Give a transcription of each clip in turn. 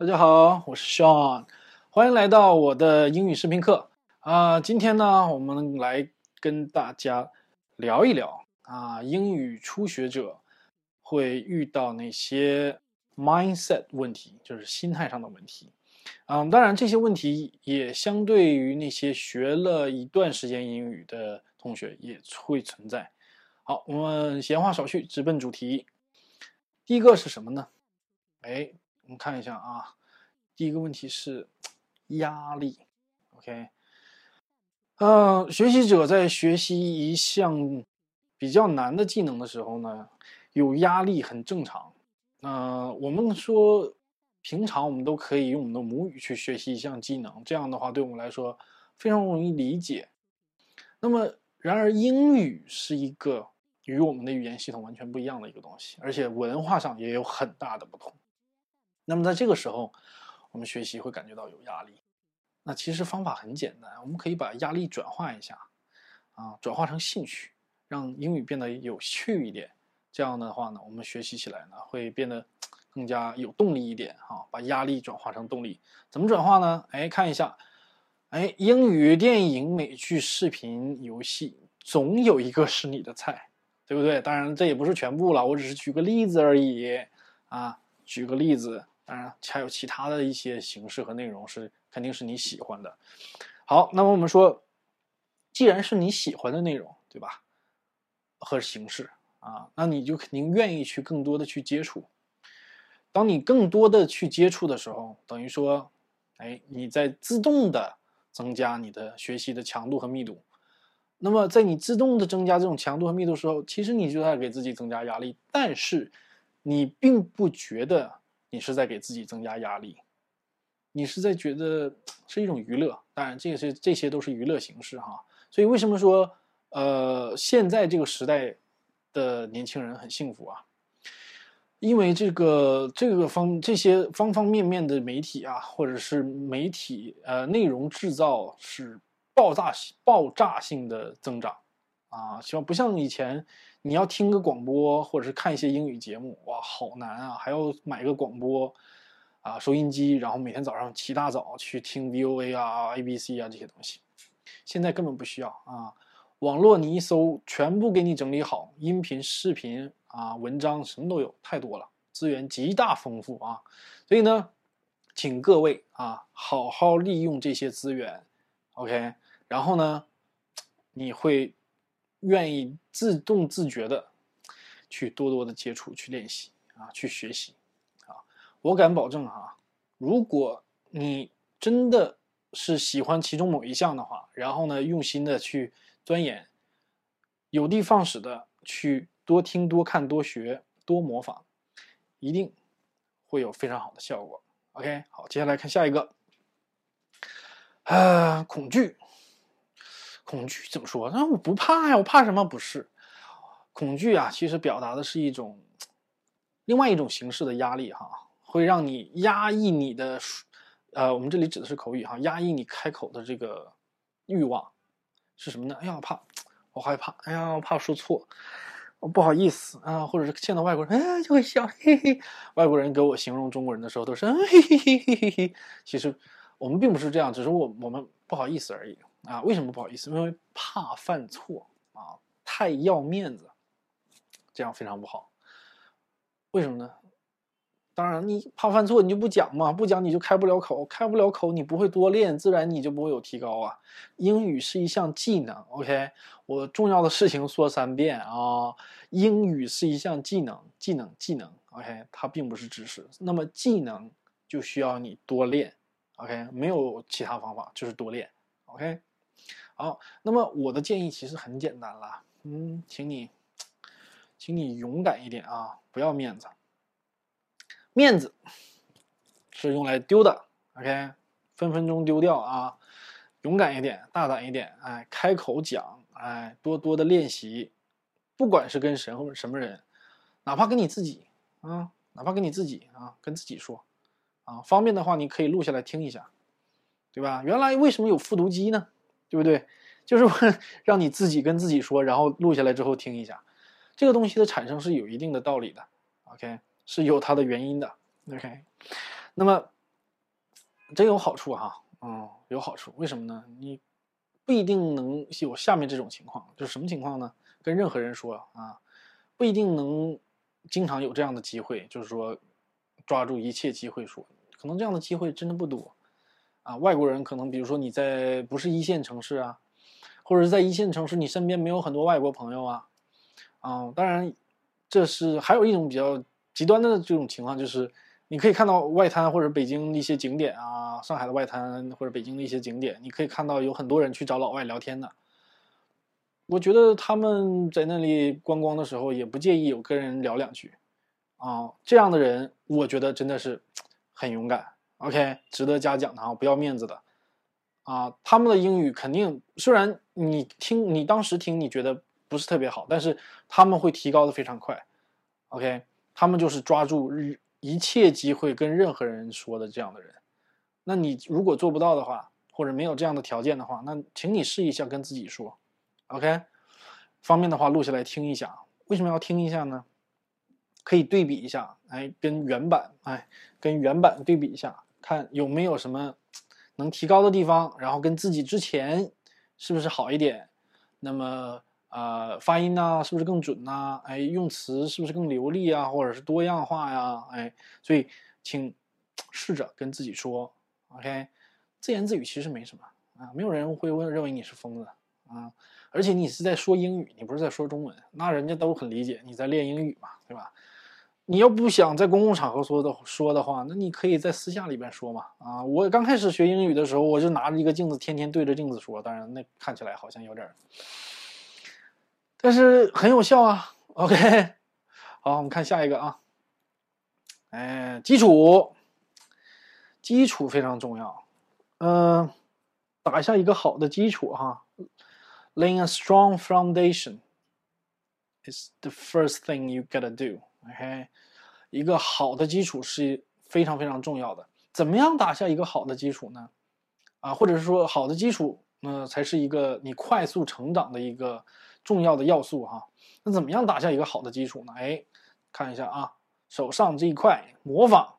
大家好，我是 Sean，欢迎来到我的英语视频课啊、今天呢，我们来跟大家聊一聊啊，英语初学者会遇到哪些 mindset 问题，就是心态上的问题。嗯，当然这些问题也相对于那些学了一段时间英语的同学也会存在。好，我们闲话少叙，直奔主题。第一个是什么呢？哎，我们看一下啊，第一个问题是压力。OK，呃，学习者在学习一项比较难的技能的时候呢，有压力很正常。呃，我们说平常我们都可以用我们的母语去学习一项技能，这样的话对我们来说非常容易理解。那么，然而英语是一个与我们的语言系统完全不一样的一个东西，而且文化上也有很大的不同。那么在这个时候，我们学习会感觉到有压力。那其实方法很简单，我们可以把压力转化一下，啊，转化成兴趣，让英语变得有趣一点。这样的话呢，我们学习起来呢会变得更加有动力一点哈、把压力转化成动力，怎么转化呢？哎，看一下，哎，英语电影、美剧、视频、游戏，总有一个是你的菜，对不对？当然这也不是全部了，我只是举个例子而已啊，举个例子。当然还有其他的一些形式和内容是肯定是你喜欢的。好，那么我们说，既然是你喜欢的内容，对吧？和形式啊，那你就肯定愿意去更多的去接触。当你更多的去接触的时候，等于说，哎，你在自动的增加你的学习的强度和密度。那么，在你自动的增加这种强度和密度的时候，其实你就在给自己增加压力，但是你并不觉得你是在给自己增加压力，你是在觉得是一种娱乐。当然，这些这些都是娱乐形式哈。所以，为什么说呃，现在这个时代的年轻人很幸福啊？因为这个这个方这些方方面面的媒体啊，或者是媒体呃内容制造是爆炸性爆炸性的增长啊，希望不像以前你要听个广播或者是看一些英语节目，哇，好难啊，还要买个广播啊收音机，然后每天早上起大早去听 VOA 啊、ABC 啊这些东西，现在根本不需要啊。网络你一搜，全部给你整理好，音频、视频啊、文章什么都有，太多了，资源极大丰富啊。所以呢，请各位啊，好好利用这些资源，OK。然后呢，你会愿意自动自觉的去多多的接触、去练习啊、去学习啊。我敢保证哈、如果你真的是喜欢其中某一项的话，然后呢，用心的去。钻研，有的放矢的去多听、多看、多学、多模仿，一定会有非常好的效果。OK，好，接下来看下一个。啊，恐惧，恐惧怎么说？那我不怕呀，我怕什么？不是，恐惧啊，其实表达的是一种另外一种形式的压力哈，会让你压抑你的，呃，我们这里指的是口语哈，压抑你开口的这个欲望。是什么呢？哎呀，我怕，我害怕。哎呀，我怕说错，我不好意思啊。或者是见到外国人，哎，就会笑，嘿嘿。外国人给我形容中国人的时候，都是嘿嘿嘿嘿嘿嘿。其实我们并不是这样，只是我我们不好意思而已啊。为什么不好意思？因为怕犯错啊，太要面子，这样非常不好。为什么呢？当然，你怕犯错，你就不讲嘛，不讲你就开不了口，开不了口，你不会多练，自然你就不会有提高啊。英语是一项技能，OK，我重要的事情说三遍啊。英语是一项技能，技能，技能，OK，它并不是知识。那么技能就需要你多练，OK，没有其他方法，就是多练，OK。好，那么我的建议其实很简单了，嗯，请你，请你勇敢一点啊，不要面子。面子是用来丢的，OK，分分钟丢掉啊！勇敢一点，大胆一点，哎，开口讲，哎，多多的练习，不管是跟谁或者什么人，哪怕跟你自己啊，哪怕跟你自己啊，跟自己说啊，方便的话你可以录下来听一下，对吧？原来为什么有复读机呢？对不对？就是让你自己跟自己说，然后录下来之后听一下，这个东西的产生是有一定的道理的，OK。是有它的原因的，OK。那么真有好处哈，嗯，有好处。为什么呢？你不一定能有下面这种情况，就是什么情况呢？跟任何人说啊，不一定能经常有这样的机会，就是说抓住一切机会说，可能这样的机会真的不多啊。外国人可能，比如说你在不是一线城市啊，或者是在一线城市，你身边没有很多外国朋友啊，啊，当然这是还有一种比较极端的这种情况，就是你可以看到外滩或者北京的一些景点啊，上海的外滩或者北京的一些景点，你可以看到有很多人去找老外聊天的。我觉得他们在那里观光的时候也不介意有跟人聊两句，啊，这样的人我觉得真的是很勇敢，OK，值得嘉奖的啊，不要面子的，啊，他们的英语肯定虽然你听你当时听你觉得不是特别好，但是他们会提高的非常快，OK，他们就是抓住一切机会跟任何人说的这样的人，那你如果做不到的话，或者没有这样的条件的话，那请你试一下跟自己说。OK，方便的话录下来听一下。为什么要听一下呢？可以对比一下，哎，跟原版，哎，跟原版对比一下，看有没有什么能提高的地方，然后跟自己之前是不是好一点？那么，呃，发音呢，是不是更准呐？哎，用词是不是更流利啊？或者是多样化呀？哎，所以请试着跟自己说，OK，自言自语其实没什么啊，没有人会问认为你是疯子啊。而且你是在说英语，你不是在说中文，那人家都很理解你在练英语嘛，对吧？你要不想在公共场合说的说的话，那你可以在私下里边说嘛。啊，我刚开始学英语的时候，我就拿着一个镜子，天天对着镜子说，当然那看起来好像有点，但是很有效啊。OK，好，我们看下一个啊。哎，基础，基础非常重要，嗯，打下一个好的基础哈。Laying a strong foundation is the first thing you gotta do. OK，一个好的基础是非常非常重要的。怎么样打下一个好的基础呢？啊，或者是说好的基础，那才是一个你快速成长的一个重要的要素哈。那怎么样打下一个好的基础呢？哎，看一下啊，手上这一块模仿，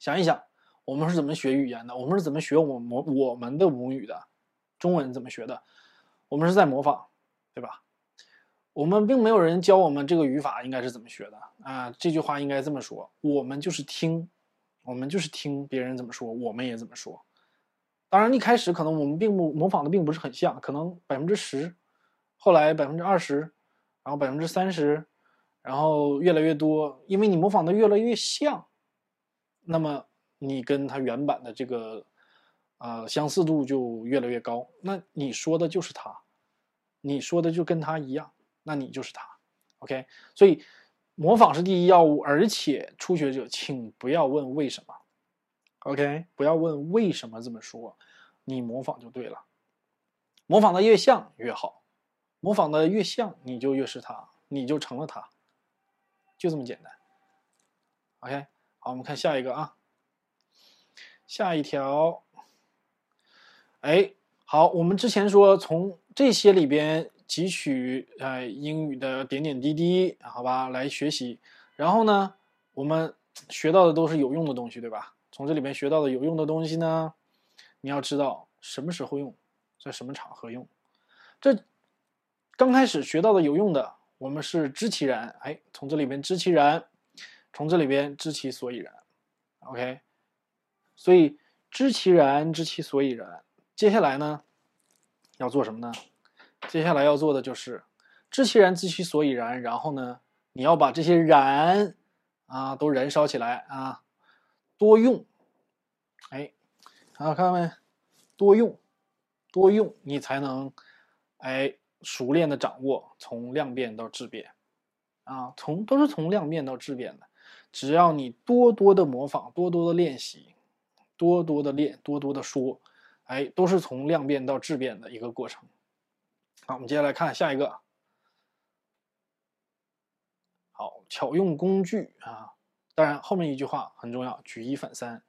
想一想，我们是怎么学语言的？我们是怎么学我们我们的母语的？中文怎么学的？我们是在模仿，对吧？我们并没有人教我们这个语法应该是怎么学的啊。这句话应该这么说：我们就是听，我们就是听别人怎么说，我们也怎么说。当然，一开始可能我们并不模仿的并不是很像，可能百分之十，后来百分之二十，然后百分之三十，然后越来越多。因为你模仿的越来越像，那么你跟他原版的这个。啊，相似度就越来越高。那你说的就是他，你说的就跟他一样，那你就是他。OK，所以模仿是第一要务，而且初学者请不要问为什么。OK，不要问为什么这么说，你模仿就对了。模仿的越像越好，模仿的越像你就越是他，你就成了他，就这么简单。OK，好，我们看下一个啊，下一条。哎，好，我们之前说从这些里边汲取呃英语的点点滴滴，好吧，来学习。然后呢，我们学到的都是有用的东西，对吧？从这里面学到的有用的东西呢，你要知道什么时候用，在什么场合用。这刚开始学到的有用的，我们是知其然，哎，从这里边知其然，从这里边知其所以然。OK，所以知其然，知其所以然。接下来呢，要做什么呢？接下来要做的就是知其然，知其所以然。然后呢，你要把这些然啊都燃烧起来啊，多用。哎，好，看到没？多用，多用，你才能哎熟练的掌握从量变到质变啊，从都是从量变到质变的。只要你多多的模仿，多多的练习，多多的练，多多的说。哎，都是从量变到质变的一个过程。好，我们接下来看下一个。好，巧用工具啊！当然，后面一句话很重要，举一反三。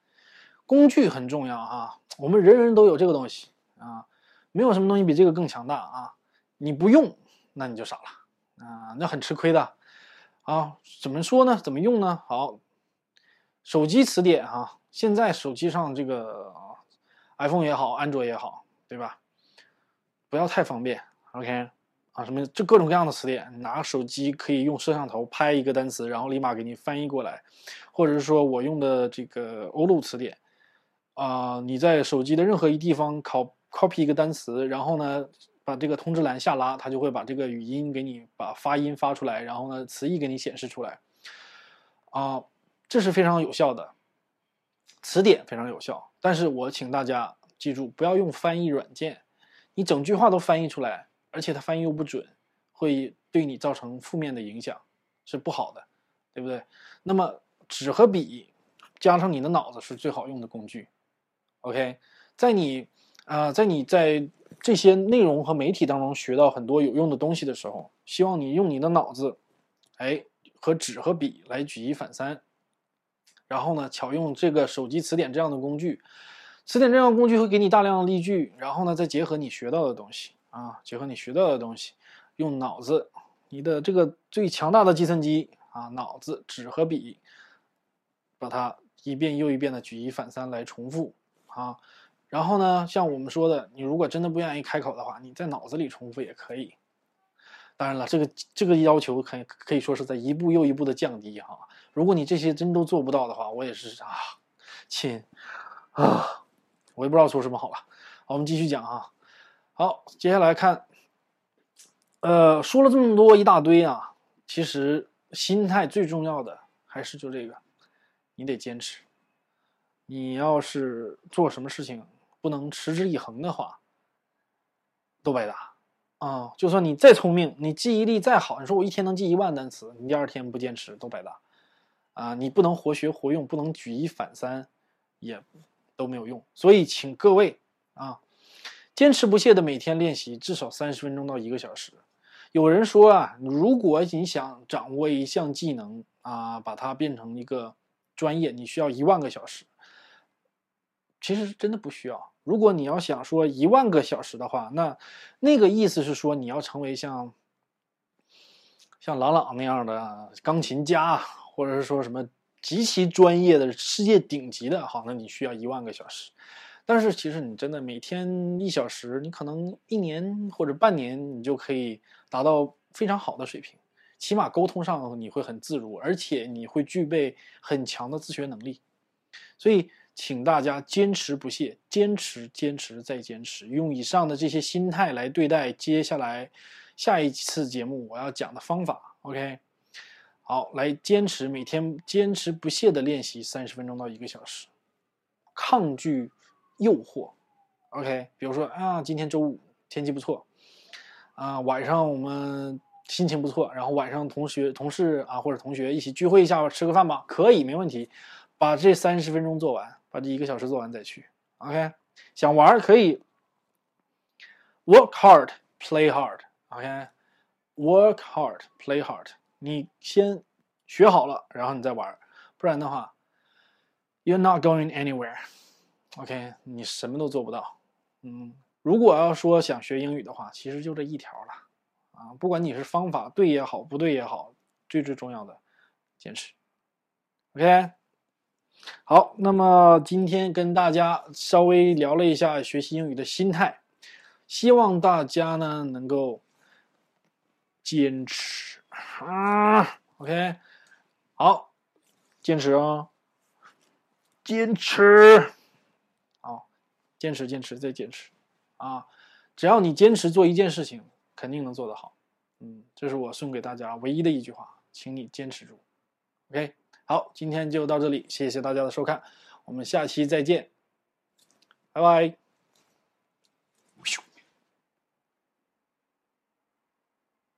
工具很重要啊，我们人人都有这个东西啊，没有什么东西比这个更强大啊。你不用，那你就傻了啊，那很吃亏的。啊，怎么说呢？怎么用呢？好，手机词典啊，现在手机上这个 iPhone 也好，安卓也好，对吧？不要太方便，OK？啊，什么这各种各样的词典，拿手机可以用摄像头拍一个单词，然后立马给你翻译过来，或者是说我用的这个欧陆词典，啊，你在手机的任何一地方 copy copy 一个单词，然后呢，把这个通知栏下拉，它就会把这个语音给你把发音发出来，然后呢，词义给你显示出来，啊，这是非常有效的，词典非常有效，但是我请大家记住，不要用翻译软件，你整句话都翻译出来。而且它翻译又不准，会对你造成负面的影响，是不好的，对不对？那么纸和笔加上你的脑子是最好用的工具。OK，在你啊，在你在这些内容和媒体当中学到很多有用的东西的时候，希望你用你的脑子，哎，和纸和笔来举一反三，然后呢，巧用这个手机词典这样的工具，词典这样的工具会给你大量的例句，然后呢，再结合你学到的东西。啊，结合你学到的东西，用脑子，你的这个最强大的计算机啊，脑子、纸和笔，把它一遍又一遍的举一反三来重复啊。然后呢，像我们说的，你如果真的不愿意开口的话，你在脑子里重复也可以。当然了，这个这个要求可可以说是在一步又一步的降低哈。如果你这些真都做不到的话，我也是啊，亲啊，我也不知道说什么好了。好，我们继续讲啊。好，接下来看，呃，说了这么多一大堆啊，其实心态最重要的还是就这个，你得坚持。你要是做什么事情不能持之以恒的话，都白搭啊！就算你再聪明，你记忆力再好，你说我一天能记一万单词，你第二天不坚持都白搭啊！你不能活学活用，不能举一反三，也都没有用。所以，请各位啊。坚持不懈的每天练习，至少三十分钟到一个小时。有人说啊，如果你想掌握一项技能啊，把它变成一个专业，你需要一万个小时。其实真的不需要。如果你要想说一万个小时的话，那那个意思是说你要成为像像郎朗那样的钢琴家，或者是说什么极其专业的世界顶级的，好，那你需要一万个小时。但是其实你真的每天一小时，你可能一年或者半年，你就可以达到非常好的水平，起码沟通上你会很自如，而且你会具备很强的自学能力。所以，请大家坚持不懈，坚持，坚持再坚持，用以上的这些心态来对待接下来下一次节目我要讲的方法。OK，好，来坚持每天坚持不懈的练习三十分钟到一个小时，抗拒。诱惑，OK，比如说啊，今天周五天气不错，啊，晚上我们心情不错，然后晚上同学、同事啊或者同学一起聚会一下，吃个饭吧，可以，没问题，把这三十分钟做完，把这一个小时做完再去，OK，想玩可以，work hard，play hard，OK，work hard，play hard，你先学好了，然后你再玩，不然的话，you're not going anywhere。OK，你什么都做不到。嗯，如果要说想学英语的话，其实就这一条了啊。不管你是方法对也好，不对也好，最最重要的，坚持。OK，好，那么今天跟大家稍微聊了一下学习英语的心态，希望大家呢能够坚持啊。OK，好，坚持啊，坚持。坚持，坚持，再坚持，啊！只要你坚持做一件事情，肯定能做得好。嗯，这是我送给大家唯一的一句话，请你坚持住。OK，好，今天就到这里，谢谢大家的收看，我们下期再见，拜拜。